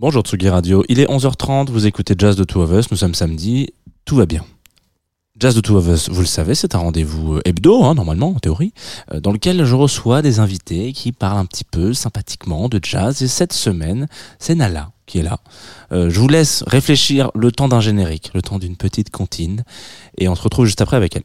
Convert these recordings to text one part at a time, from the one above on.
Bonjour Tsugi Radio, il est 11h30, vous écoutez Jazz de Two of Us, nous sommes samedi, tout va bien. Jazz de Two of Us, vous le savez, c'est un rendez-vous euh, hebdo, hein, normalement, en théorie, euh, dans lequel je reçois des invités qui parlent un petit peu sympathiquement de jazz. Et cette semaine, c'est Nala qui est là. Euh, je vous laisse réfléchir le temps d'un générique, le temps d'une petite comptine, et on se retrouve juste après avec elle.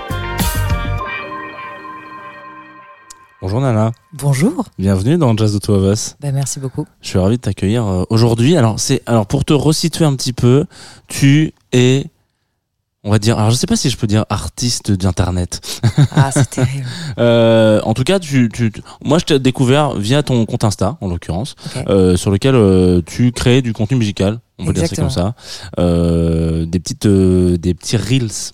Bonjour Nana, Bonjour. bienvenue dans Jazz de Two of Us. Bah, merci beaucoup. Je suis ravi de t'accueillir euh, aujourd'hui. Alors c'est alors pour te resituer un petit peu, tu es on va dire alors je sais pas si je peux dire artiste d'internet. Ah, c'est terrible. Euh, en tout cas, tu, tu moi je t'ai découvert via ton compte Insta en l'occurrence, euh, sur lequel euh, tu crées du contenu musical, on peut dire c'est comme ça, des petites des petits reels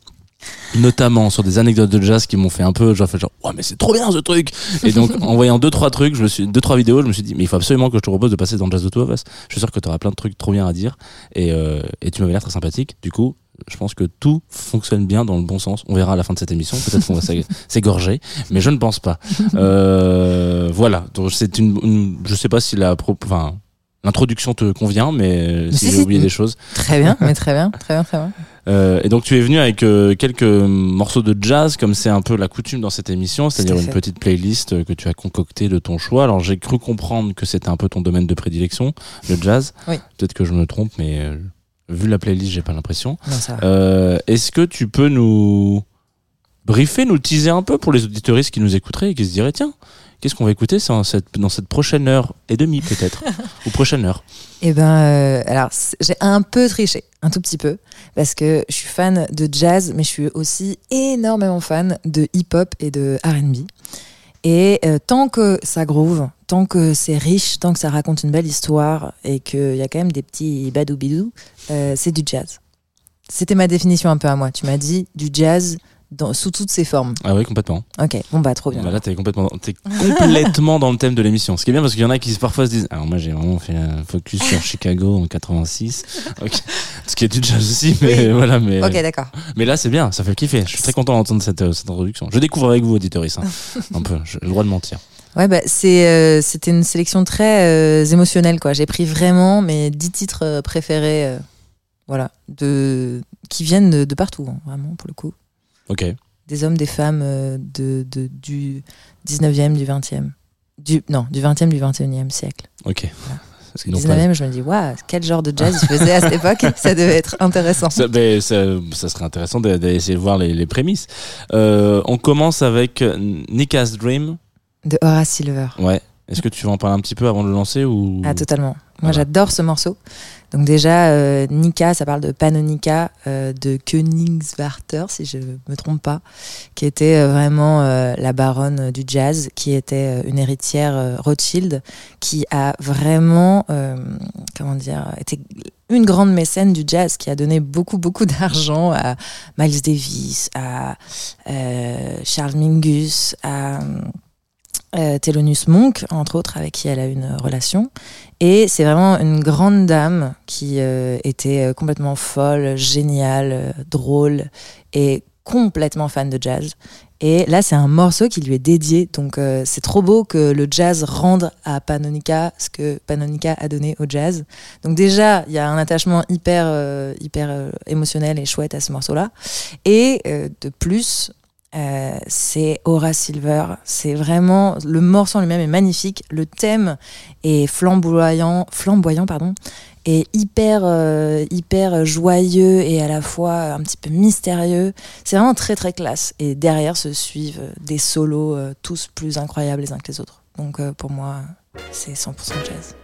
notamment sur des anecdotes de jazz qui m'ont fait un peu genre fait genre ouais mais c'est trop bien ce truc. Et donc en voyant deux trois trucs je me suis deux trois vidéos je me suis dit mais il faut absolument que je te propose de passer dans Jazz de Two of Us. Je suis sûr que tu auras plein de trucs trop bien à dire. Et, euh, et tu m'avais l'air très sympathique. Du coup je pense que tout fonctionne bien dans le bon sens. On verra à la fin de cette émission. Peut-être qu'on va s'ég- s'égorger mais je ne pense pas. Euh, voilà. Donc c'est une, une- je sais pas si la pro- enfin l'introduction te convient mais si Si, j'ai si. oublié des choses Très bien, mais très bien, très bien, très bien. euh, et donc tu es venu avec euh, quelques morceaux de jazz, comme c'est un peu la coutume dans cette émission, c'est-à-dire une petite playlist euh, que tu as concoctée de ton choix. Alors j'ai cru comprendre que c'était un peu ton domaine de prédilection, le jazz. Oui. Peut-être que je me trompe, mais euh, vu la playlist, j'ai pas l'impression. Euh, Est-ce que tu peux nous briefer, nous teaser un peu pour les auditoristes qui nous écouteraient et qui se diraient tiens, qu'est-ce qu'on va écouter dans cette, dans cette prochaine heure et demie peut-être, ou prochaine heure Eh ben, euh, alors j'ai un peu triché, un tout petit peu, parce que je suis fan de jazz, mais je suis aussi énormément fan de hip-hop et de R&B. Et euh, tant que ça groove, tant que c'est riche, tant que ça raconte une belle histoire et qu'il y a quand même des petits badou-bidou, euh, c'est du jazz. C'était ma définition un peu à moi. Tu m'as dit du jazz dans, sous toutes ses formes. Ah oui, complètement. Ok, bon bah trop bien. Bah là, t'es complètement, t'es complètement dans le thème de l'émission. Ce qui est bien parce qu'il y en a qui parfois se disent, alors moi j'ai vraiment fait un focus sur Chicago en 86. Ok. Ce qui est du jazz aussi, mais Oui. voilà, mais, Ok, d'accord. mais là c'est bien, ça fait kiffer. Je suis très content d'entendre cette, euh, cette introduction. Je découvre avec vous, auditoris, hein. un peu. J'ai le droit de mentir. Ouais, bah, c'est, euh, c'était une sélection très euh, émotionnelle, quoi. J'ai pris vraiment mes dix titres préférés, voilà, de, qui viennent de, de partout, hein, vraiment, pour le coup. Des hommes, des femmes euh, de, de, du 19e, du 20e. Du, non, du 20e, du 21e siècle. Ok. Parce que Non, 19e, je me dis, waouh, quel genre de jazz ils faisaient à cette époque Ça devait être intéressant. Ça, ça, ça serait intéressant d'essayer de voir les, les prémices. Euh, on commence avec Nika's Dream. De Horace Silver. Ouais. Est-ce que tu veux en parler un petit peu avant de le lancer ou? Ah, totalement. Moi, Voilà. j'adore ce morceau. Donc déjà, euh, Nika, ça parle de Panonica euh, de Königswarter, si je me trompe pas, qui était euh, vraiment euh, la baronne du jazz, qui était une héritière Rothschild, qui a vraiment, comment dire, été une grande mécène du jazz, qui a donné beaucoup, beaucoup d'argent à Miles Davis, à Charles Mingus, à euh, Thelonious Monk, entre autres, avec qui elle a une relation. Et c'est vraiment une grande dame qui euh, était euh, complètement folle, géniale, euh, drôle et complètement fan de jazz. Et là, c'est un morceau qui lui est dédié. Donc, c'est trop beau que le jazz rende à Panonica ce que Panonica a donné au jazz. Donc, déjà, il y a un attachement hyper, hyper émotionnel et chouette à ce morceau-là. Et de plus, euh, c'est Horace Silver. C'est vraiment le morceau en lui-même est magnifique. Le thème est flamboyant, flamboyant pardon, et hyper euh, hyper joyeux et à la fois un petit peu mystérieux. C'est vraiment très très classe. Et derrière se suivent des solos euh, tous plus incroyables les uns que les autres. Donc pour moi, c'est 100% jazz.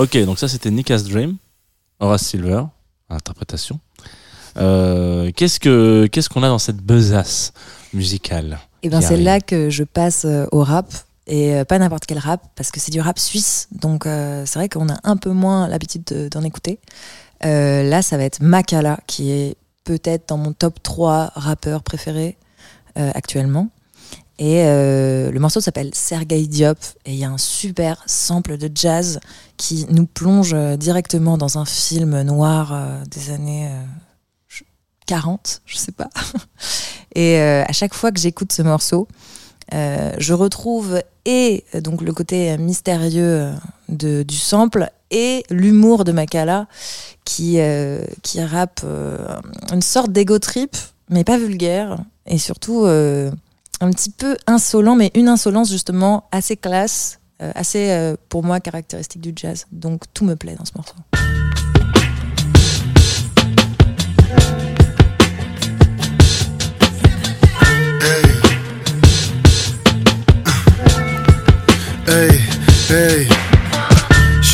Ok, donc ça c'était Nika's Dream, Horace Silver, interprétation. Euh, qu'est-ce que qu'est-ce qu'on a dans cette besace musicale Et eh ben c'est là que je passe euh, au rap et euh, pas n'importe quel rap parce que c'est du rap suisse, donc c'est vrai qu'on a un peu moins l'habitude d'en écouter. là, ça va être Makala qui est peut-être dans mon top 3 rappeurs préférés actuellement. Et le morceau s'appelle Sergei Diop et il y a un super sample de jazz qui nous plonge directement dans un film noir des années 40, je sais pas. Et euh, à chaque fois que j'écoute ce morceau, euh, je retrouve et donc le côté mystérieux de, du sample et l'humour de Makala qui, euh, qui rappe une sorte d'ego trip, mais pas vulgaire, et surtout un petit peu insolent, mais une insolence justement assez classe, assez pour moi caractéristique du jazz. Donc tout me plaît dans ce morceau.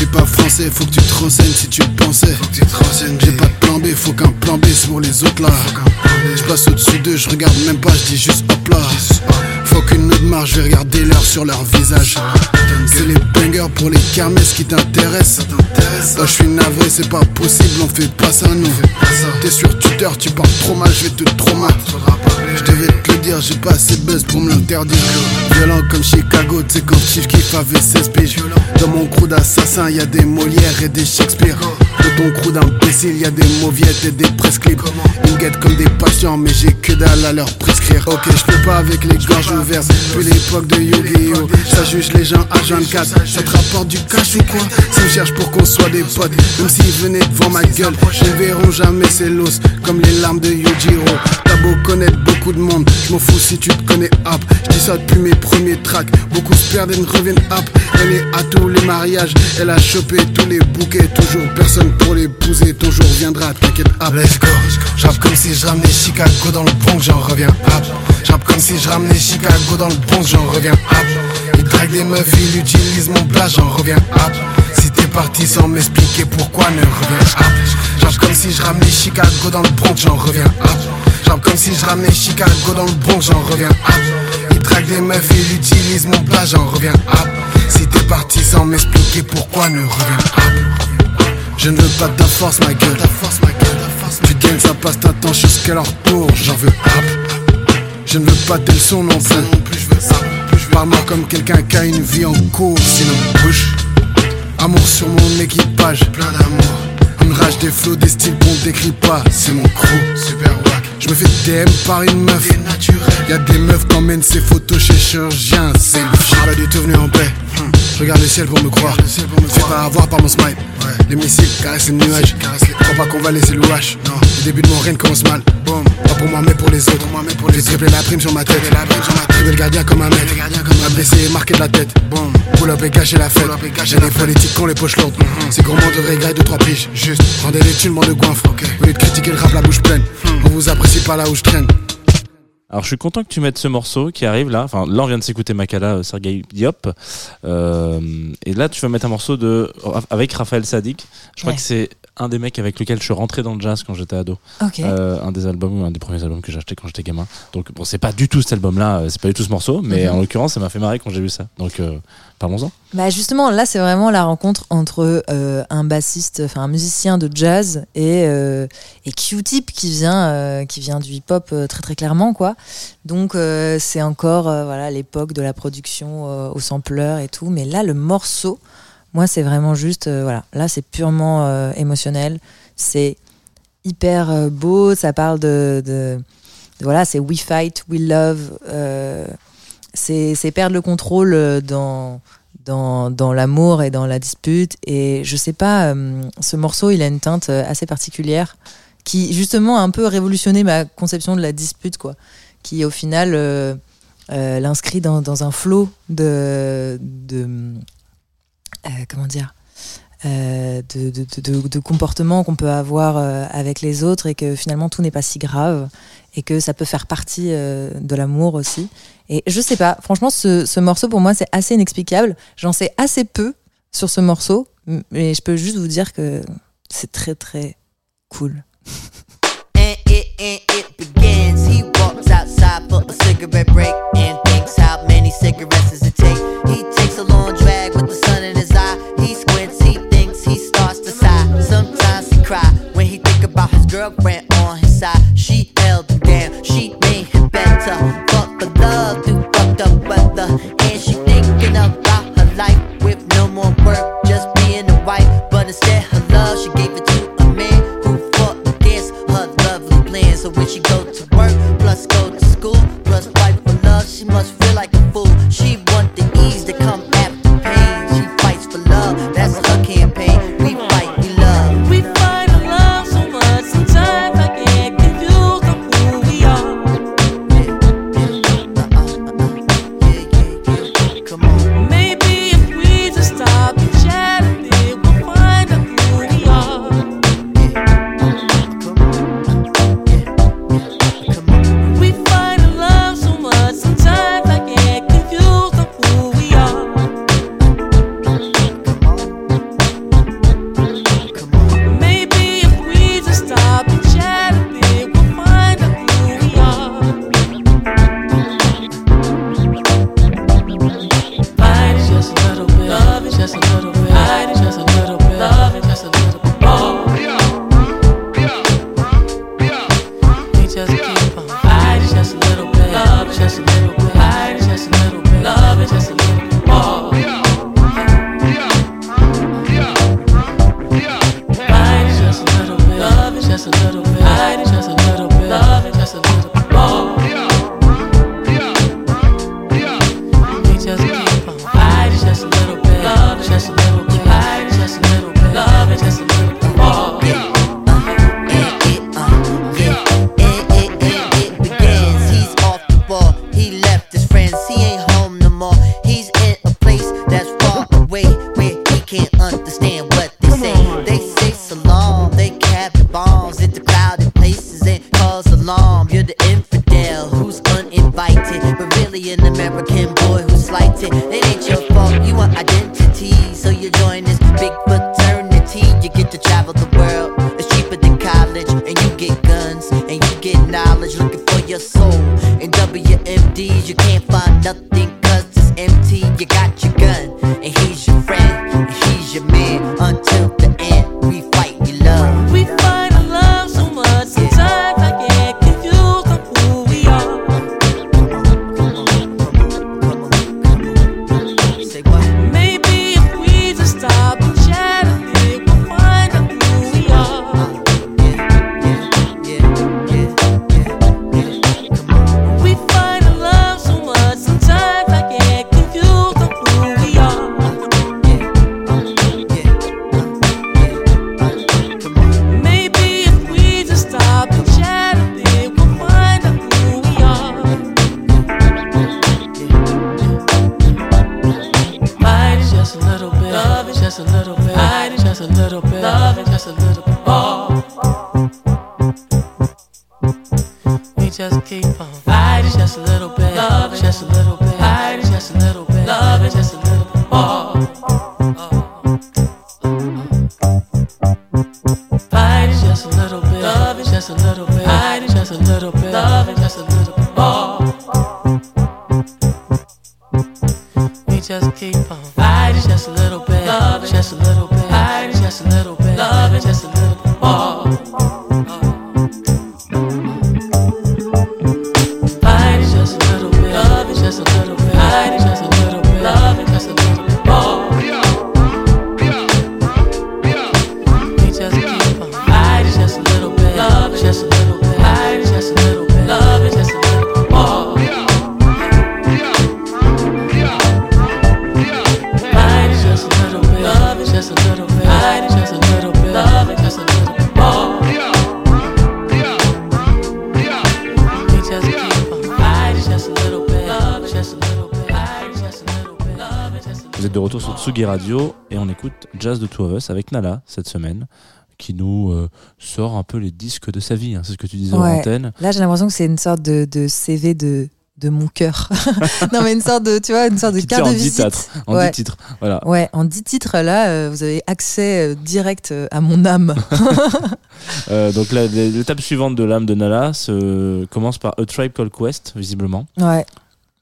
Suis pas français, faut que tu te renseignes si tu pensais. J'ai pas de plan B, faut qu'un plan B c'est pour les autres là. Je passe au-dessus d'eux, je regarde même pas, je dis juste hop là. Faut qu'une autre marche, je vais regarder l'heure sur leur visage. C'est les bangers pour les kermesses qui t'intéressent. Là, je suis navré, c'est pas possible, on fait pas ça nous. T'es sur Twitter, tu parles trop mal, je vais te traumater. Je devais te le dire, j'ai pas assez de buzz pour me l'interdire. Violent comme Chicago, tu sais quand Chief Keef avait 16 piges. Dans mon crew d'assassins, y a des Molières et des Shakespeare. Dans ton crew d'imbéciles, y a des mauviettes et des press clips. Ils guettent comme des patients, mais j'ai que dalle à leur prescrire. Ok, je peux pas avec les gorges ouvertes. Puis l'époque de Yu-Gi-Oh! Ça juge les gens à 24. Ça te rapporte du cash ou quoi? S'ils me cherchent pour qu'on soit des potes, même s'ils venaient devant ma gueule, ils ne verront jamais ces l'os comme les larmes de Yujiro. T'as beau connaître beaucoup je m'en fous si tu te connais hop. Je dis ça depuis mes premiers tracks. Beaucoup se perdent et ne reviennent hop. Elle est à tous les mariages, elle a chopé tous les bouquets. Toujours personne pour l'épouser, ton jour viendra, t'inquiète hop. Let's go. J'rappe comme si je ramenais Chicago dans le Bronx, j'en reviens hop. J'rappe comme si je ramenais Chicago dans le Bronx, j'en reviens hop. Il drague des meufs, il utilise mon plat, j'en reviens hop. Parti sans m'expliquer pourquoi, ne reviens hop. J'rappe comme si je ramenais Chicago dans le Bronx, j'en reviens hop. J'rappe comme si je ramenais Chicago dans le Bronx, j'en reviens hop. Il drague des meufs, il utilise mon plat, j'en reviens hop. Si t'es parti sans m'expliquer pourquoi, ne reviens hop. Je ne veux pas ta force, ma gueule. Ta force, ma gueule. Tu gagnes, ça passe ta temps jusqu'à leur tour. J'en veux hop. Je ne veux pas tes leçons non plus. Je veux hop. Parle-moi comme quelqu'un qui a une vie en cours, sinon bouge. Amour sur mon équipage, plein d'amour. Une rage des flots, des styles qu'on décrit pas, c'est mon crew. Super wack. Je me fais DM par une meuf. Y'a des meufs qui emmènent ces photos chez chirurgien. C'est le pas du tout venu en paix. Je regarde le ciel pour me croire. Fais pas avoir par mon smile. Les missiles caressent les nuages. Crois pas qu'on va laisser louche. Non. Le début de mon règne commence mal. Boom. Pas pour moi, mais pour les autres. J'ai triplé la prime sur ma tête. Triplé le gardien comme un maître. M'a blessé et marqué de la tête. Boom. Pull up et cacher la fête. J'ai des politiques qui ont les poches lourdes. Mm-hmm. C'est gourmand de regrets, de trois piges. Juste. Rendez les thunes, de goinfre. Au lieu de critiquer le rap, la bouche pleine. Hmm. On vous apprécie pas là où je traîne. Alors je suis content que tu mettes ce morceau qui arrive là. Enfin là on vient de s'écouter Makala, euh, Sergei Diop. Euh, et là tu vas mettre un morceau de avec Raphaël Sadik. Je crois que c'est un des mecs avec lequel je suis rentré dans le jazz quand j'étais ado. Euh, un des albums, un des premiers albums que j'ai acheté quand j'étais gamin. Donc bon, c'est pas du tout cet album-là, euh, c'est pas du tout ce morceau, mais mhm. en l'occurrence, ça m'a fait marrer quand j'ai vu ça. Donc euh, parlons-en. Bah justement, là, c'est vraiment la rencontre entre un bassiste, enfin un musicien de jazz et et Q-Tip qui vient qui vient du hip-hop très très clairement quoi. Donc c'est encore voilà l'époque de la production au sampleur et tout, mais là le morceau moi, c'est vraiment juste, euh, voilà, là, c'est purement euh, émotionnel. C'est hyper euh, beau. Ça parle de, voilà, c'est we fight, we love. c'est perdre le contrôle dans dans, dans l'amour et dans la dispute. Et je sais pas, ce morceau, il a une teinte assez particulière qui justement a un peu révolutionné ma conception de la dispute, quoi qui au final euh, euh, l'inscrit dans, un flot de, euh, comment dire de, comportements qu'on peut avoir avec les autres et que finalement tout n'est pas si grave et que ça peut faire partie de l'amour aussi. Et je sais pas, franchement, ce, morceau pour moi c'est assez inexplicable. J'en sais assez peu sur ce morceau, mais je peux juste vous dire que c'est très très cool. stop for a cigarette break and thinks how many cigarettes does it take. He takes a long drag with the sun in his eye. He squints, he thinks, he starts to sigh. Sometimes he cry when he think about his girlfriend on his side. She she must feel like a fool. She avec Nala cette semaine qui nous euh, sort un peu les disques de sa vie. Hein. C'est ce que tu disais en antenne. Là, j'ai l'impression que c'est une sorte de, CV de, de mon cœur. non, mais une sorte de, tu vois, une sorte de carte de en visite. titres, en ouais. titres, voilà. Ouais, en 10 titres, là, euh, vous avez accès euh, direct à mon âme. donc, l'étape suivante de l'âme de Nala se commence par A Tribe Called Quest, visiblement. Ouais.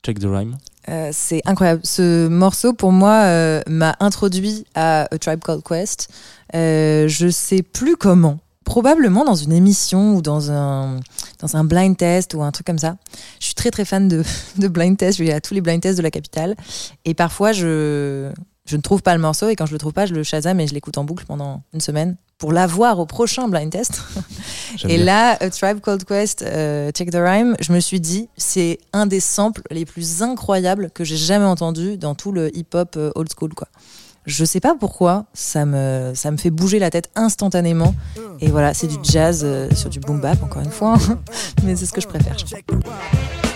Check the rhyme. Euh, c'est incroyable. Ce morceau, pour moi, euh, m'a introduit à A Tribe Called Quest. Euh, je sais plus comment. Probablement dans une émission ou dans un, dans un blind test ou un truc comme ça. Je suis très très fan de, de blind test. Je vais à tous les blind tests de la capitale. Et parfois, je, je ne trouve pas le morceau. Et quand je le trouve pas, je le Shazam et je l'écoute en boucle pendant une semaine pour l'avoir au prochain blind test. Et bien. là, A Tribe Called Quest, euh, Check the Rhyme, je me suis dit, c'est un des samples les plus incroyables que j'ai jamais entendu dans tout le hip-hop euh, old school, quoi. Je sais pas pourquoi, ça me, ça me fait bouger la tête instantanément. Et voilà, c'est du jazz euh, sur du boom bap, encore une fois. Mais c'est ce que je préfère. je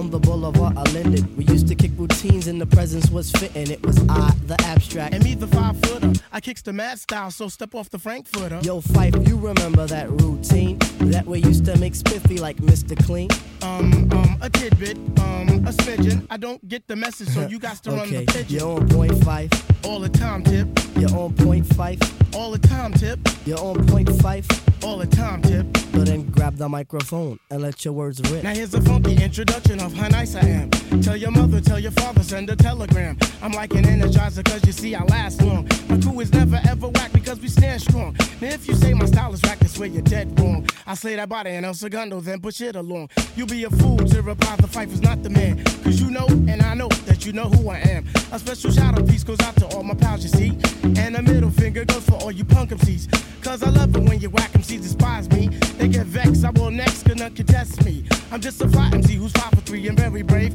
on the boulevard I landed, we used to kick routines and the presence was fitting. It was I, the abstract. And me, the five footer. I kicks the mad style, so step off the Frankfurter. Yo, Fife, you remember that routine that we used to make spiffy like Mr. Clean? Um, um, a tidbit, um, a smidgen. I don't get the message, so you got to run Okay, the pigeon. you're on point five, All the time, tip. you're on point five, All the time, tip. you're on point five. All the time, tip. So then grab the microphone and let your words rip. Now here's a funky introduction of how nice I am. Tell your mother, tell your father, send a telegram. I'm like an energizer, cause you see I last long. My crew is never ever whack because we stand strong. Now if you say my style is whack, that's where you're dead wrong. I slay that body and El Segundo, then push it along. You'll be a fool to reply the fight is not the man. Cause you know, and I know that you know who I am. A special shout out piece goes out to all my pals, you see. And a middle finger goes for all you punk MCs. Cause I love it when you whack MCs despise me. They get vexed, I will next, gonna contest me. I'm just a fly MC who's five for three and very brave.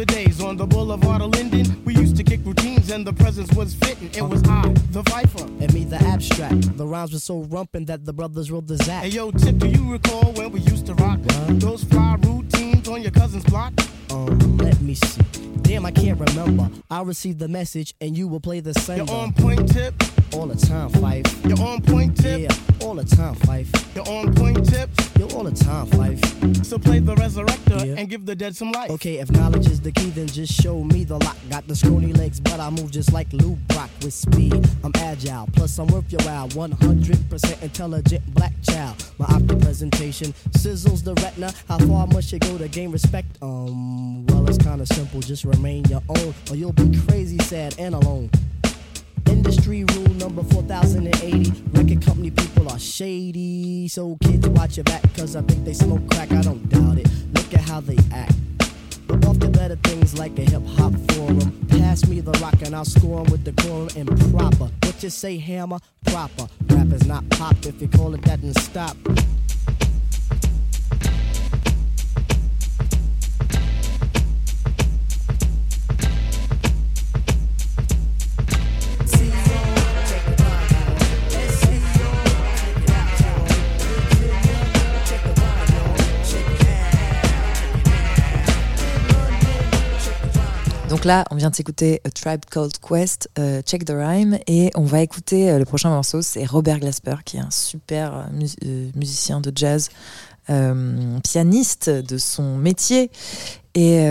the days on the boulevard of Linden, we used to kick routines and the presence was fitting. It was I, the Viper. And me, the abstract. The rhymes were so rumpin' that the brothers wrote the zap. Hey yo, Tip, do you recall when we used to rock those fly routines on your cousin's block? Um, let me see. Damn, I can't remember. I'll receive the message and you will play the You're on point, Tip. All the time, Fife. You're on point, Tip. Yeah, all the time, Fife. You're on point, Tip. You're all the time, Fife. So play the resurrector Yeah. and give the dead some life. Okay, if knowledge is the key, then just show me the lock. Got the scrawny legs, but I move just like Lou Brock with speed. I'm agile, plus I'm worth your while. 100% intelligent black child. My optic presentation sizzles the retina. How far must you go to gain respect? Um, well, it's kinda simple. Just remain your own, or you'll be crazy, sad, and alone. Rule number 4080. Record company people are shady. So kids, watch your back, cause I think they smoke crack. I don't doubt it. Look at how they act. But off to better things like a hip hop forum. Pass me the rock and I'll score with the quorum and proper. What you say, hammer? Proper. Rap is not pop. If you call it that, and stop. Donc là, on vient de s'écouter A Tribe Called Quest, euh, Check the Rhyme, et on va écouter euh, le prochain morceau, c'est Robert Glasper, qui est un super euh, mus- musicien de jazz, pianiste de son métier. Et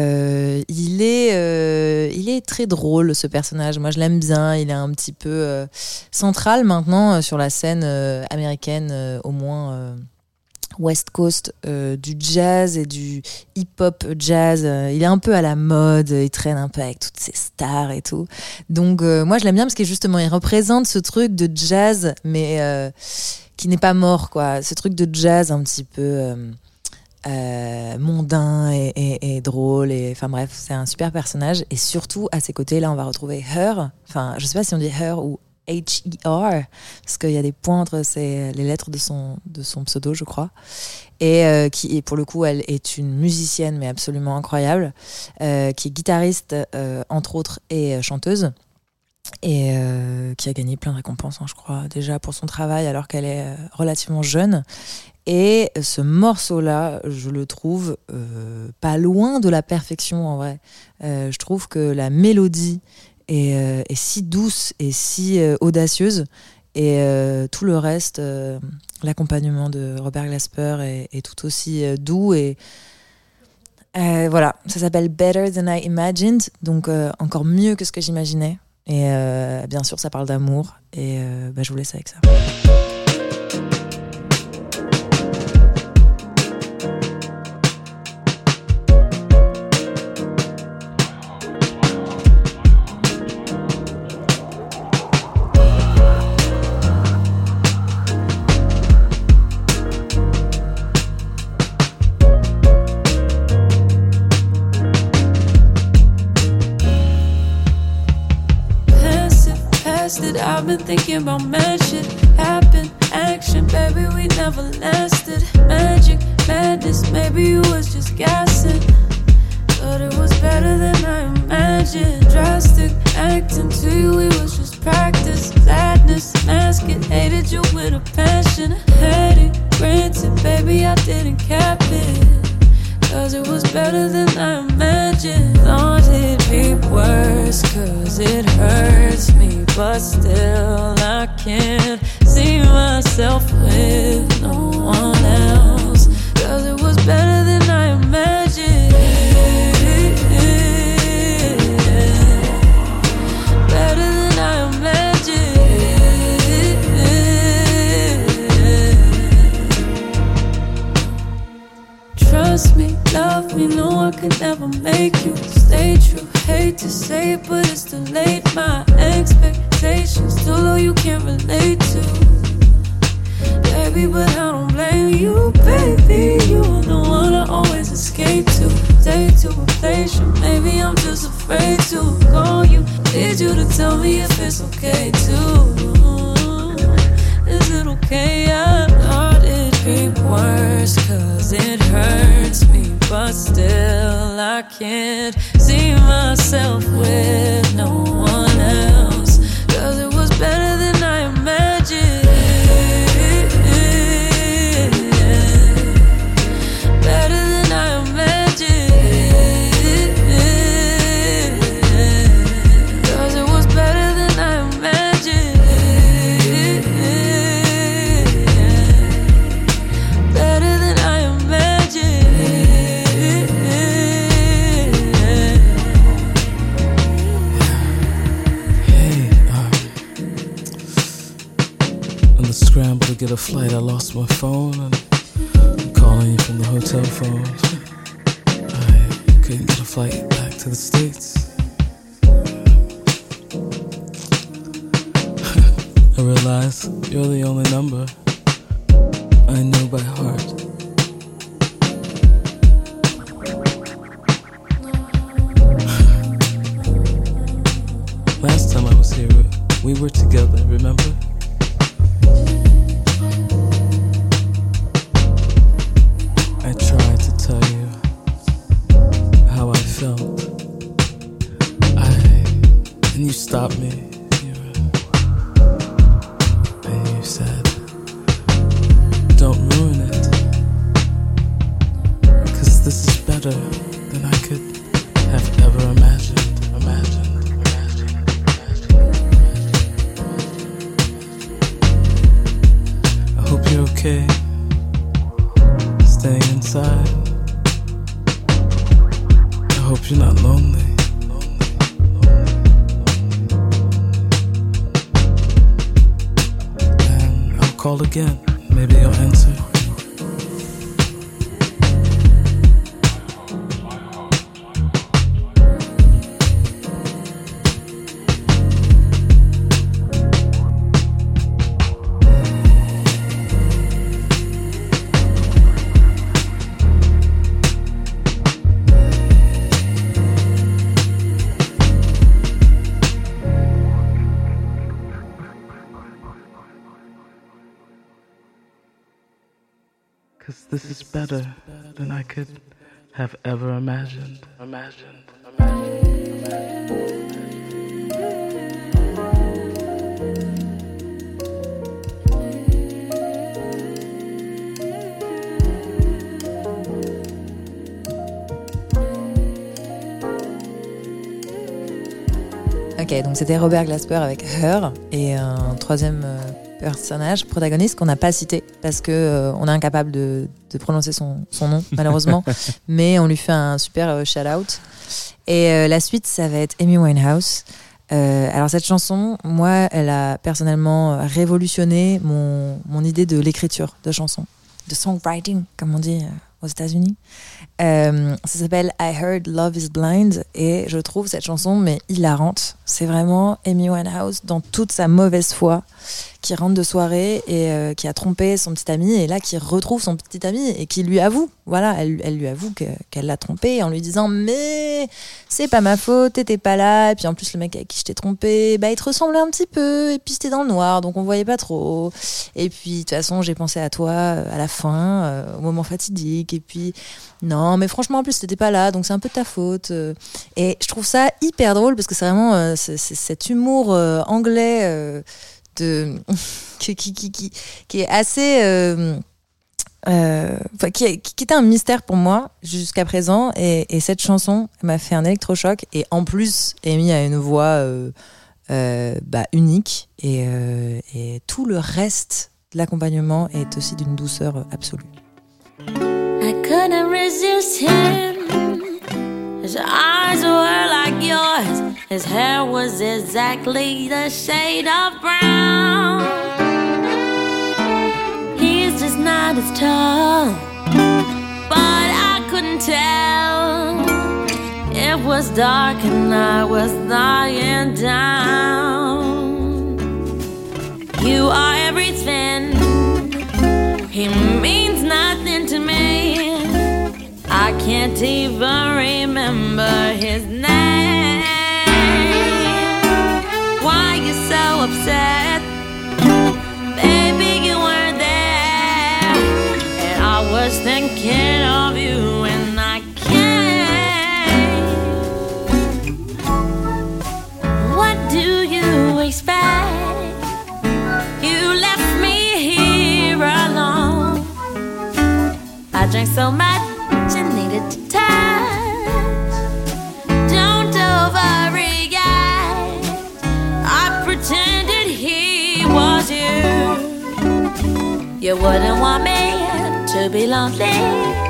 il, est, il est très drôle, ce personnage. Moi, je l'aime bien. Il est un petit peu central maintenant sur la scène américaine, au moins West Coast euh, du jazz et du hip-hop jazz. Euh, il est un peu à la mode, il traîne un peu avec toutes ces stars et tout. Donc euh, moi je l'aime bien parce que justement il représente ce truc de jazz mais qui n'est pas mort quoi. Ce truc de jazz un petit peu mondain et, et- et drôle et enfin bref c'est un super personnage et surtout à ses côtés là on va retrouver Her. Enfin je sais pas si on dit Her ou H-E-R, parce qu'il y a des points entre les lettres de son, de son pseudo, je crois. Et euh, qui, et pour le coup, elle est une musicienne, mais absolument incroyable, euh, qui est guitariste, euh, entre autres, et chanteuse. Et qui a gagné plein de récompenses, hein, je crois, déjà pour son travail, alors qu'elle est relativement jeune. Et ce morceau-là, je le trouve pas loin de la perfection en vrai. Je trouve que la mélodie euh, est si douce et si euh, audacieuse. Et euh, tout le reste, l'accompagnement de Robert Glasper est, tout aussi doux. Et voilà, ça s'appelle Better Than I Imagined, donc encore mieux que ce que j'imaginais. Et bien sûr, ça parle d'amour. Et bah, je vous laisse avec ça. self-will Ok, donc c'était Robert Glasper avec Her et un troisième euh, personnage protagoniste qu'on n'a pas cité parce que euh, on est incapable de, de prononcer son, son nom malheureusement, mais on lui fait un super euh, shout out. Et la suite, ça va être Amy Winehouse. alors cette chanson, moi, elle a personnellement révolutionné mon, mon idée de l'écriture de chansons, de songwriting, comme on dit aux États-Unis. Euh, ça s'appelle I Heard Love Is Blind et je trouve cette chanson mais hilarante. C'est vraiment Amy Winehouse dans toute sa mauvaise foi qui rentre de soirée et euh, qui a trompé son petit ami et là qui retrouve son petit ami et qui lui avoue, voilà, elle, elle lui avoue qu'elle l'a trompé en lui disant mais c'est pas ma faute, t'étais pas là et puis en plus le mec avec qui je t'ai trompé, bah il te ressemblait un petit peu et puis c'était dans le noir donc on voyait pas trop et puis de toute façon j'ai pensé à toi euh, à la fin au moment fatidique et puis non, mais franchement, en plus, t'étais pas là, donc c'est un peu ta faute. Euh. Et je trouve ça hyper drôle parce que c'est vraiment euh, cet humour euh, anglais de qui, est assez. qui, était un mystère pour moi jusqu'à présent. Et, cette chanson m'a fait un électrochoc. Et en plus, Amy a une voix bah, unique. Et, et tout le reste de l'accompagnement est aussi d'une douceur absolue. I couldn't resist him. His eyes were like yours. His hair was exactly the shade of brown. He's just not as tall, but I couldn't tell. It was dark and I was lying down. You are everything. He means can't even remember his name. Why you so upset? Baby, you weren't there. And I was thinking of you and I can't. What do you expect? You left me here alone. I drank so much You wouldn't want me to be lonely.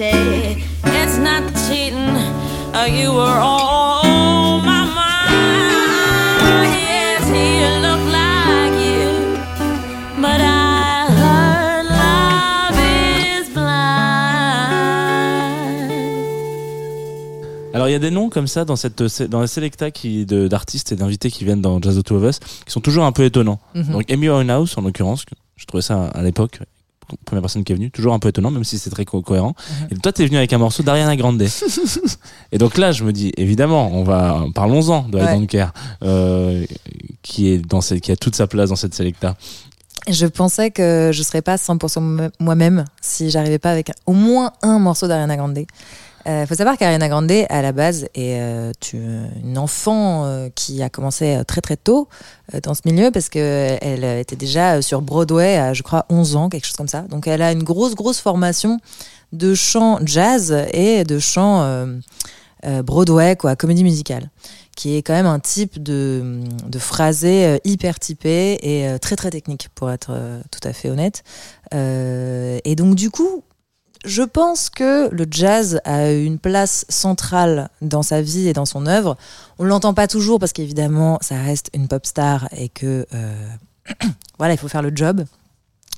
Infidelity, it's not cheating. Uh, you were all my mind. Yes, he looked like you, but I. Alors il y a des noms comme ça dans cette dans la selecta qui d'artistes et d'invités qui viennent dans Jazz of Two of Us qui sont toujours un peu étonnants. Mhm. Donc Amy Winehouse en l'occurrence, je trouvais ça à l'époque première personne qui est venue, toujours un peu étonnant, même si c'est très cohérent. Mhm. Et toi, t'es venu avec un morceau d'Ariana Grande. et donc là, je me dis, évidemment, on va, parlons-en de I Don't euh, qui est dans cette, qui a toute sa place dans cette selecta. Je pensais que je serais pas 100% moi-même si j'arrivais pas avec au moins un morceau d'Ariana Grande. Il euh, faut savoir qu'Ariana Grande, à la base, est euh, une enfant euh, qui a commencé très très tôt dans ce milieu parce qu'elle était déjà sur Broadway à, je crois, 11 ans, quelque chose comme ça. Donc elle a une grosse, grosse formation de chant jazz et de chant Broadway, quoi, comédie musicale qui est quand même un type de, de phrasé hyper typé et très très technique pour être tout à fait honnête. et donc du coup, je pense que le jazz a une place centrale dans sa vie et dans son œuvre. On l'entend pas toujours parce qu'évidemment, ça reste une pop star et que euh, voilà, il faut faire le job.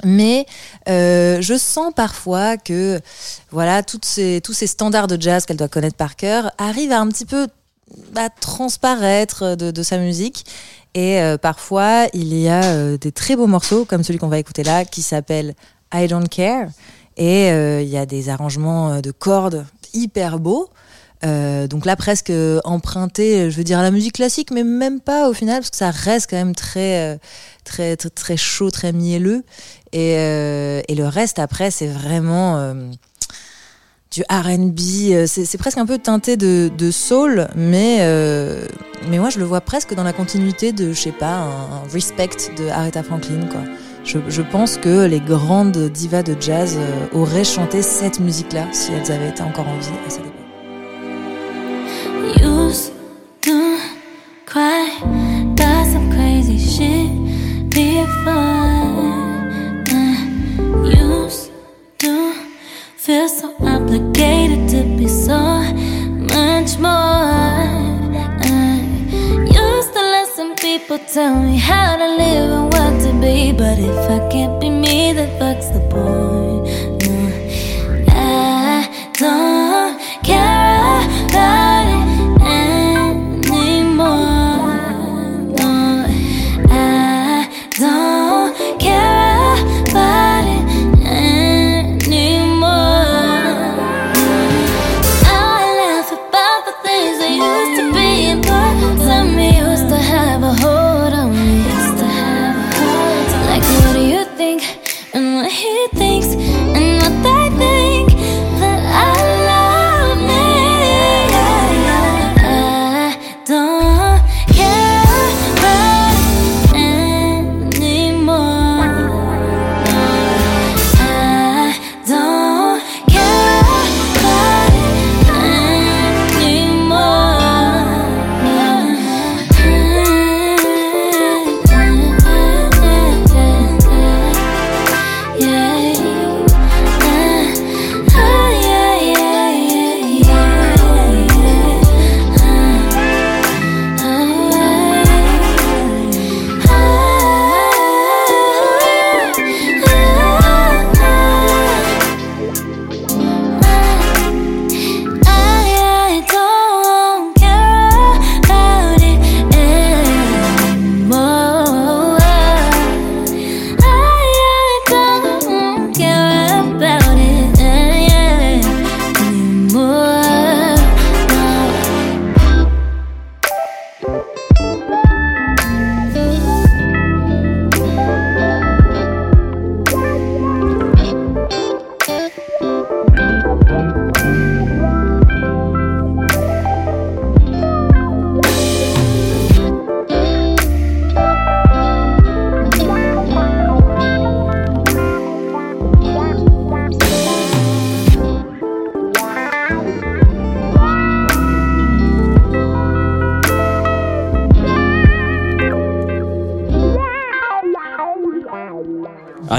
Mais euh, je sens parfois que voilà toutes ces, tous ces standards de jazz qu'elle doit connaître par cœur arrivent à un petit peu bah, transparaître de, sa musique. Et euh, parfois, il y a des très beaux morceaux, comme celui qu'on va écouter là, qui s'appelle I Don't Care. Et euh, il y a des arrangements euh, de cordes hyper beaux. Euh, donc là, presque emprunté, je veux dire, à la musique classique, mais même pas au final, parce que ça reste quand même très, très, très, chaud, très mielleux. Et, le reste, après, c'est vraiment du RB. C'est presque un peu teinté de, soul, mais, mais moi, je le vois presque dans la continuité de, je sais pas, un, un respect de Aretha Franklin, quoi. Je, pense que les grandes divas de jazz euh, auraient chanté cette musique-là si elles avaient été encore en vie à cette époque.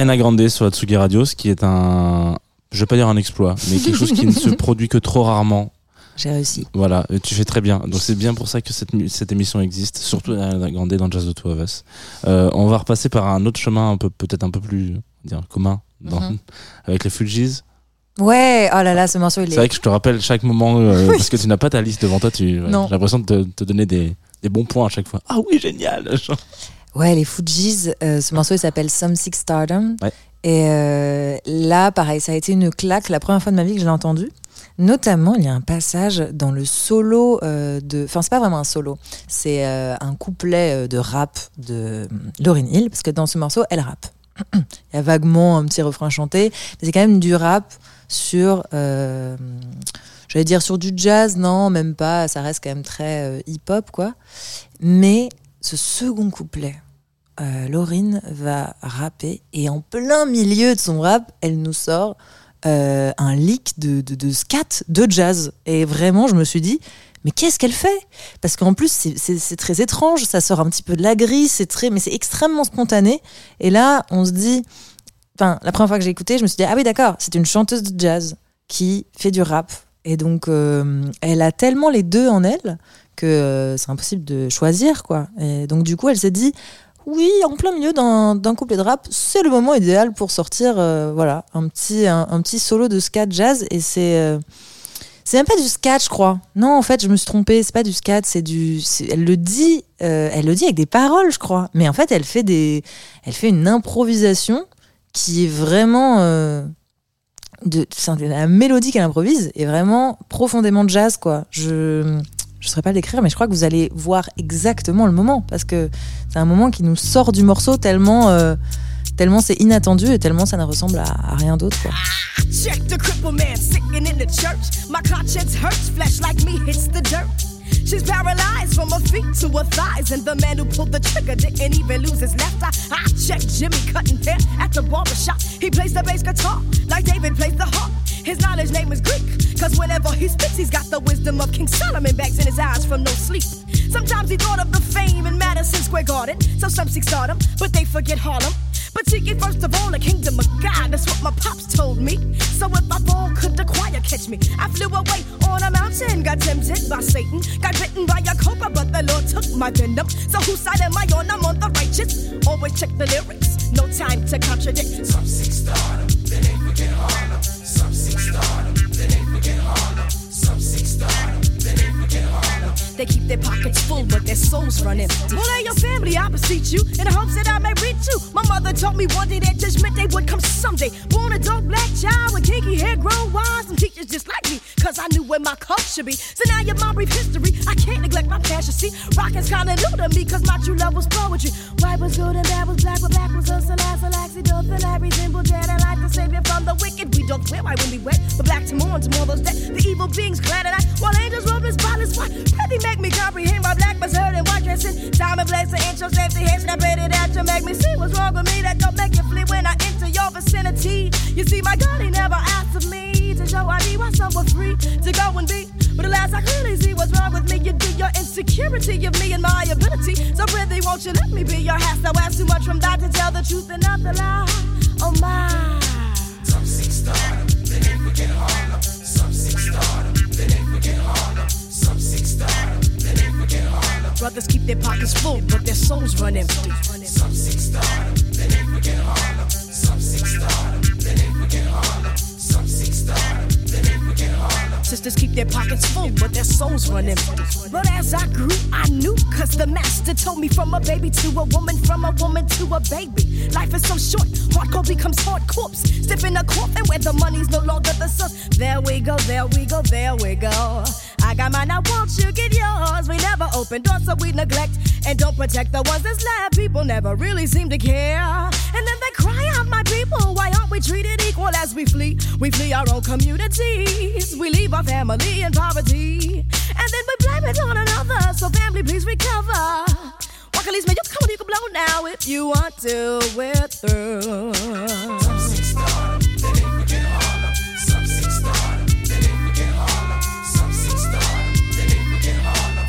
Ariana Grande sur la Tsugi Radio, ce qui est un, je vais pas dire un exploit, mais quelque chose qui ne se produit que trop rarement. J'ai réussi. Voilà, et tu fais très bien. Donc c'est bien pour ça que cette, cette émission existe, surtout Ariana Grande dans Jazz de Two of Us. Euh, on va repasser par un autre chemin un peu, peut-être un peu plus, dire, commun, dans, Mhm. avec les Fujis. Ouais, oh là là, ce morceau, il C'est est. vrai que je te rappelle chaque moment, euh, parce que tu n'as pas ta liste devant toi, tu, ouais, Non. j'ai l'impression de te, te donner des, des bons points à chaque fois. Ah oui, génial! Ouais, les Fujis, euh, ce morceau il s'appelle Some Six Stardom. Ouais. Et euh, là, pareil, ça a été une claque la première fois de ma vie que je l'ai entendu. Notamment, il y a un passage dans le solo euh, de. Enfin, c'est pas vraiment un solo, c'est euh, un couplet de rap de Lauryn Hill, parce que dans ce morceau, elle rappe. Il y a vaguement un petit refrain chanté, mais c'est quand même du rap sur. euh, J'allais dire sur du jazz, non, même pas, ça reste quand même très euh, hip-hop, quoi. Mais ce second couplet, euh, Laurine va rapper et en plein milieu de son rap, elle nous sort euh, un leak de, de, de scat de jazz. Et vraiment, je me suis dit, mais qu'est-ce qu'elle fait? Parce qu'en plus, c'est- très étrange, ça sort un petit peu de la grille, c'est très, mais c'est extrêmement spontané. Et là, on se dit, enfin, la première fois que j'ai écouté, je me suis dit, ah oui, d'accord, c'est une chanteuse de jazz qui fait du rap. Et donc, euh, elle a tellement les deux en elle que euh, c'est impossible de choisir, quoi. Et donc, du coup, elle s'est dit, oui, en plein milieu d'un couplet de rap, c'est le moment idéal pour sortir, euh, voilà, un petit, un, petit solo de scat jazz. Et c'est, euh, c'est même pas du scat, je crois. Non, en fait, je me suis trompée. C'est pas du scat, c'est du. Elle le dit, elle le dit avec des paroles, je crois. Mais en fait, elle fait des, elle fait une improvisation qui est vraiment. de la mélodie qu'elle improvise est vraiment profondément jazz, quoi. Je je saurais pas le décrire, mais je crois que vous allez voir exactement le moment parce que c'est un moment qui nous sort du morceau tellement, euh, tellement c'est inattendu et tellement ça ne ressemble à, rien d'autre. She's paralyzed from her feet to her thighs, and the man who pulled the trigger didn't even lose his left eye. I checked Jimmy cutting hair at the barber shop. He plays the bass guitar like David plays the harp. His knowledge name is Greek, cause whenever he speaks, he's got the wisdom of King Solomon bags in his eyes from no sleep. Sometimes he thought of the fame in Madison Square Garden, so some seek stardom, but they forget Harlem. But seeking first of all the kingdom of God, that's what my pops told me. So if I fall, could the choir catch me? I flew away on a mountain, got tempted by Satan, got bitten by a cobra, but the Lord took my venom. So whose side am I on? I'm on the righteous. Always check the lyrics, no time to contradict. Some seek stardom, then they forget Harlem. Some seek stardom, They keep their pockets full, but their souls run empty. Well, hey, your family, I beseech you, in the hopes that I may reach you. My mother told me one day that judgment day would come someday. Born a dark black child with kinky hair, grown wise, and teachers just like me, cause I knew where my cup should be. So now you're my brief history. I can't neglect my passion. See, rocking's kinda new to me, cause my true love was poetry. White was good and bad was black, but black was us, and as a laxy, dope, and I resemble dead. I like the savior from the wicked. We don't wear white when we wet, but black to mourn tomorrow's dead. The evil beings glad at night, while angels roam in spotless white. Pretty make me comprehend why black hurt and white dressing. Place to intro safety hits, and I it out you make me see what's wrong with me. That don't make you flee when I enter your vicinity. You see, my God, he never asked of me to show I need why some were free to go and be. But alas, I clearly see what's wrong with me. You do your insecurity of me and my ability. So, really, won't you let me be your house? I ask too much from that to tell the truth and not the lie. Oh, my. Some seek stardom, then they they forget Harlem. Some seek stardom, they forget Harlem. Brothers keep their pockets full, but their souls run empty. Some stardom. Some stardom. Some stardom. Sisters keep their pockets full, but their souls run empty. But as I grew, I knew, cause the master told me from a baby to a woman, from a woman baby. Life is so short, hardcore becomes hard corpse. In a coffin where the money's no longer the source. There we go, there we go, there we go. I got mine, I want you get yours. We never open doors, so we neglect and don't protect the ones that's left. People never really seem to care. And then they cry out, my people, why aren't we treated equal as we flee? We flee our own communities. We leave our family in poverty. And then we blame it on another. So family, please recover. Wakalis, man, you come on, you can blow now if you want to. We're through.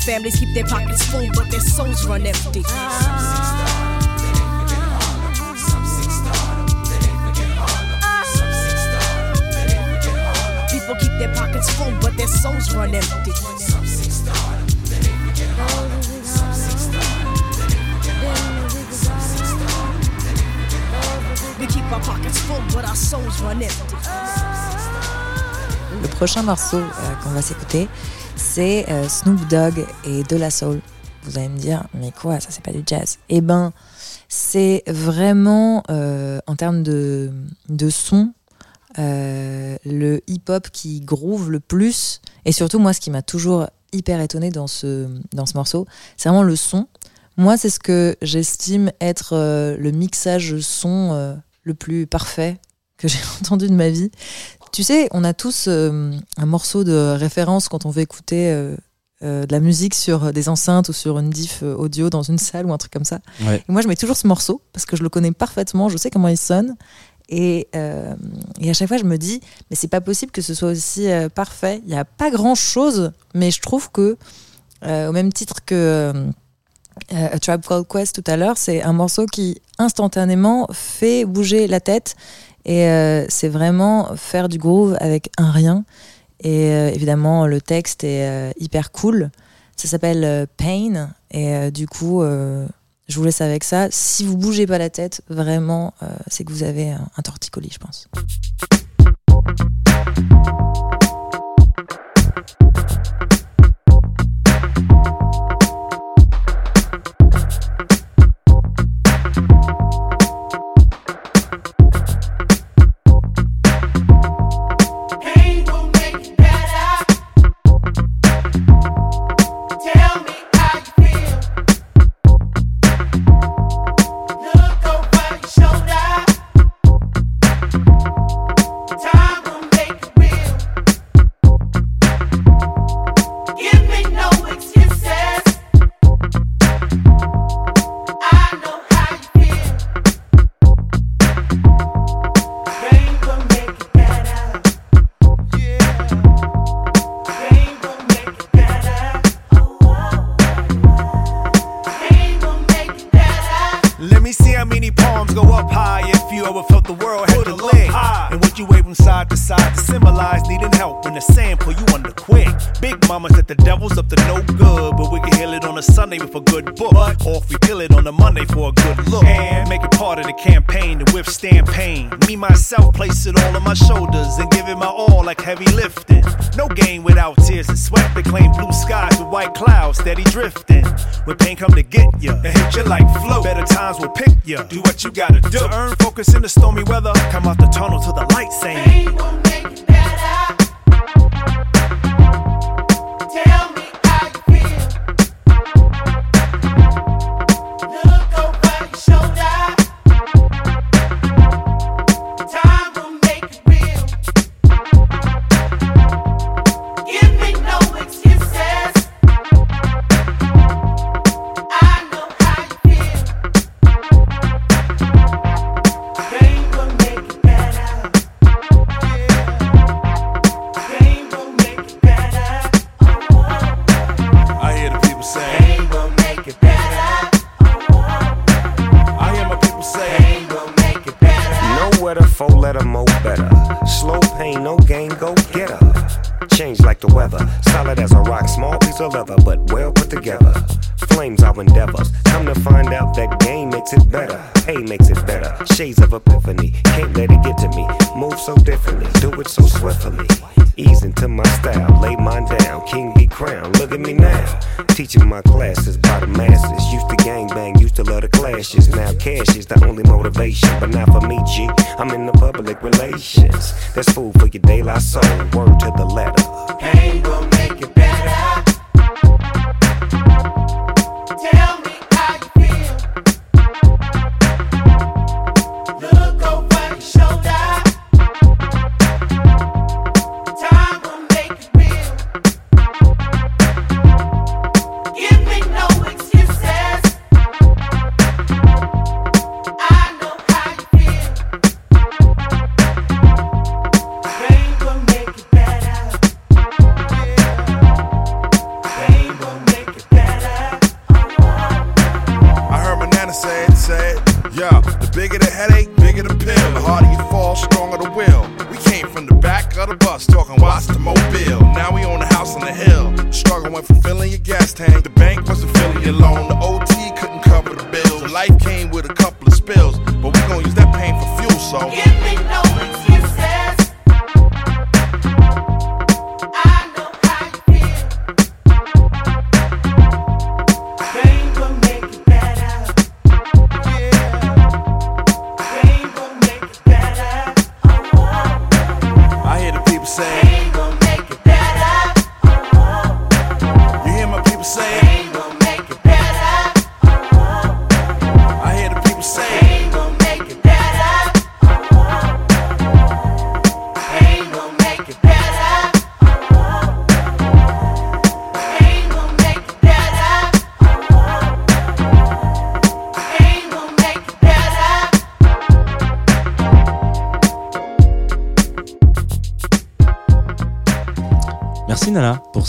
Families keep their pockets full, but their souls run empty. People keep their pockets full, but their souls run empty. Le prochain morceau euh, qu'on va s'écouter, c'est euh, Snoop Dogg et De La Soul. Vous allez me dire, mais quoi, ça c'est pas du jazz Eh ben, c'est vraiment, euh, en termes de, de son, le hip-hop qui groove le plus. Et surtout, moi, ce qui m'a toujours hyper étonné dans ce, dans ce morceau, c'est vraiment le son. Moi, c'est ce que j'estime être le mixage son le plus parfait que j'ai entendu de ma vie. Tu sais, on a tous euh, un morceau de référence quand on veut écouter euh, euh, de la musique sur des enceintes ou sur une diff audio dans une salle ou un truc comme ça. Ouais. Et moi, je mets toujours ce morceau parce que je le connais parfaitement, je sais comment il sonne. Et, et à chaque fois, je me dis, mais c'est pas possible que ce soit aussi parfait. Il n'y a pas grand chose, mais je trouve que, au même titre que euh, A Tribe Called Quest tout à l'heure, c'est un morceau qui instantanément fait bouger la tête et euh, c'est vraiment faire du groove avec un rien. Et euh, évidemment, le texte est hyper cool. Ça s'appelle Pain et du coup, je vous laisse avec ça. Si vous bougez pas la tête, vraiment, c'est que vous avez un torticolis, je pense. Me, myself, place it all on my shoulders and give it my all like heavy lifting. No gain without tears and sweat. They claim blue skies with white clouds, steady drifting. When pain come to get you, it hit you like flow. Better times will pick you. Do what you gotta do. To earn focus in the stormy weather. Come out the tunnel to the light saying. Pain will make you better. Tell me.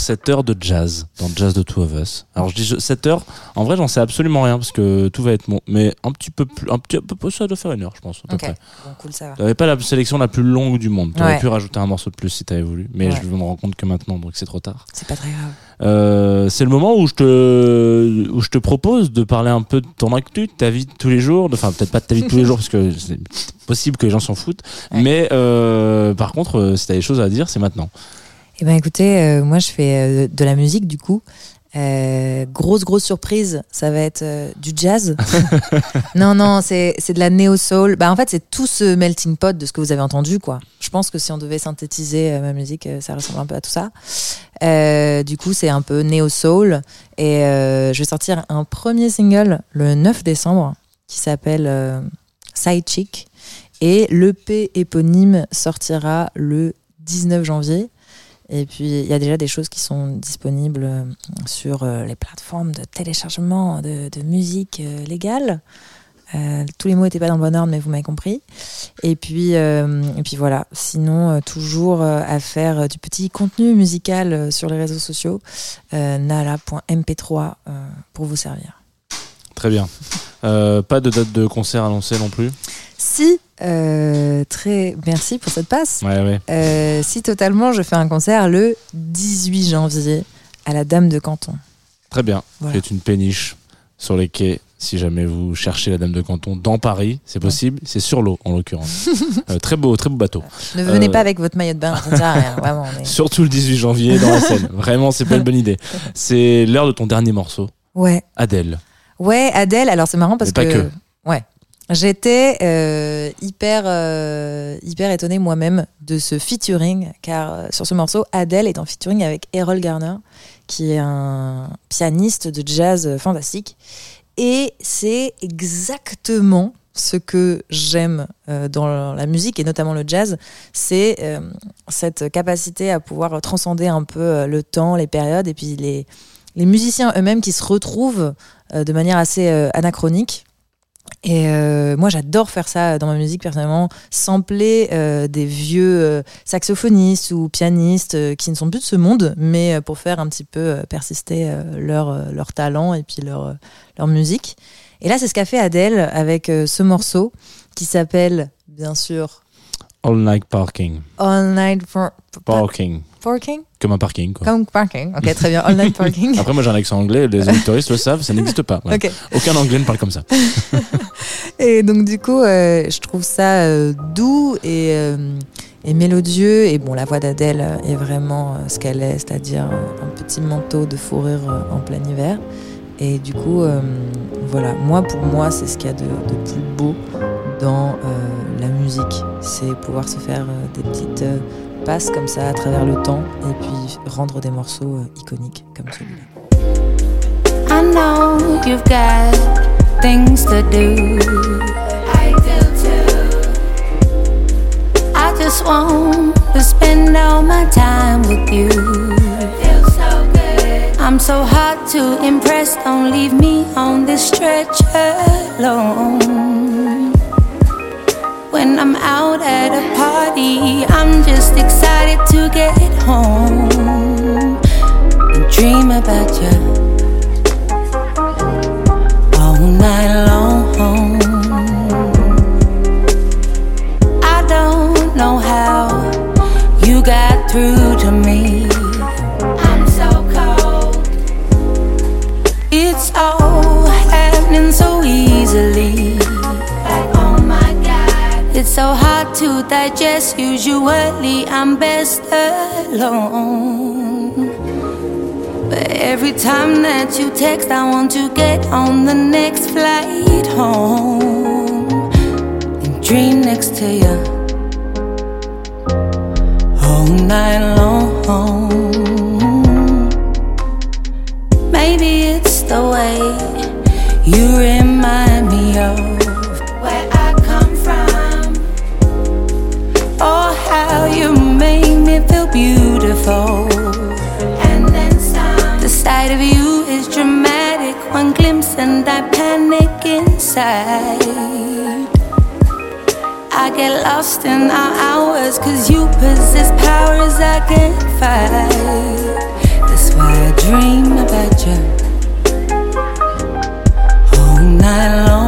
7 heures de jazz dans Jazz de Two of Us. Alors je dis je- 7 heures, en vrai j'en sais absolument rien parce que tout va être bon, mais un petit peu plus, un petit peu, ça doit faire une heure je pense à peu près. bon, cool, ça va. T'avais pas la sélection la plus longue du monde. T'aurais Ouais. pu rajouter un morceau de plus si t'avais voulu, mais Ouais. je me rends compte que maintenant donc c'est trop tard. C'est pas très grave. Euh, c'est le moment où je te où je te propose de parler un peu de ton actu, de ta vie de tous les jours, enfin peut-être pas de ta vie de tous les jours parce que c'est possible que les gens s'en foutent, mais euh, par contre euh, si t'as des choses à dire c'est maintenant. Eh ben écoutez, euh, moi je fais euh, de la musique du coup. Euh, grosse grosse surprise, ça va être euh, du jazz. non non, c'est c'est de la néo soul. Bah en fait c'est tout ce melting pot de ce que vous avez entendu quoi. Je pense que si on devait synthétiser euh, ma musique, euh, ça ressemble un peu à tout ça. Euh, du coup c'est un peu néo soul et euh, je vais sortir un premier single le 9 décembre qui s'appelle euh, Side Chick et l'EP éponyme sortira le 19 janvier. Et puis, il y a déjà des choses qui sont disponibles euh, sur euh, les plateformes de téléchargement de, musique euh, légale. Tous les mots n'étaient pas dans le bon ordre, mais vous m'avez compris. Et puis, et puis voilà. Sinon, toujours à faire du petit contenu musical sur les réseaux sociaux. Euh, nala.mp3 euh, pour vous servir. Très bien. Euh, pas de date de concert annoncée non plus. Si, euh, très merci pour cette passe. Ouais ouais. Euh, si totalement, je fais un concert le 18 janvier à la Dame de Canton. Très bien. Voilà. C'est une péniche sur les quais. Si jamais vous cherchez la Dame de Canton dans Paris, c'est possible. C'est sur l'eau en l'occurrence. Euh, très beau, très beau bateau. Ne venez pas avec votre maillot de bain, ça ne sert à rien, vraiment. Surtout le 18 janvier dans la Seine. Vraiment, c'est pas une bonne idée. C'est l'heure de ton dernier morceau. Ouais. Adèle. Ouais, Adèle, alors c'est marrant parce que. que. Ouais. J'étais euh, hyper, euh, hyper étonnée moi-même de ce featuring, car euh, sur ce morceau, Adèle est en featuring avec Errol Garner, qui est un pianiste de jazz fantastique. Et c'est exactement ce que j'aime dans la musique et notamment le jazz, c'est cette capacité à pouvoir transcender un peu le temps, les périodes et puis les, les musiciens eux-mêmes qui se retrouvent de manière assez euh, anachronique. Et euh, moi, j'adore faire ça dans ma musique personnellement, sampler euh, des vieux euh, saxophonistes ou pianistes euh, qui ne sont plus de ce monde, mais euh, pour faire un petit peu euh, persister euh, leur, euh, leur talent et puis leur, euh, leur musique. Et là, c'est ce qu'a fait Adèle avec euh, ce morceau qui s'appelle, bien sûr, All Night Parking. All Night for, Parking. Parking? Comme un parking, quoi. Comme parking. Ok, très bien. All Night Parking. Après, moi, j'ai un accent anglais. Les auditoristes le savent, ça n'existe pas. Ok. Aucun anglais ne parle comme ça. Et donc du coup, euh, je trouve ça euh, doux et, euh, et mélodieux. Et bon, la voix d'Adèle est vraiment ce qu'elle est, c'est-à-dire un petit manteau de fourrure en plein hiver. Et du coup, voilà, moi pour moi, c'est ce qu'il y a de, de plus beau dans euh, la musique. C'est pouvoir se faire euh, des petites euh, passes comme ça à travers le temps et puis rendre des morceaux euh, iconiques comme celui-là. I know you've got things to do. I do too. I just want to spend all my time with you. Feels so good. I'm so hard to impress. Don't leave me on this stretch alone. When I'm out at a party, I'm just excited to get home and dream about you alone. But every time that you text, I want to get on the next flight home and dream next to you all night long. Maybe it's the way you remind me of feel beautiful. And then some. The sight of you is dramatic. One glimpse and I panic inside. I get lost in our hours, cause you possess powers I can't fight. That's why I dream about you all night long.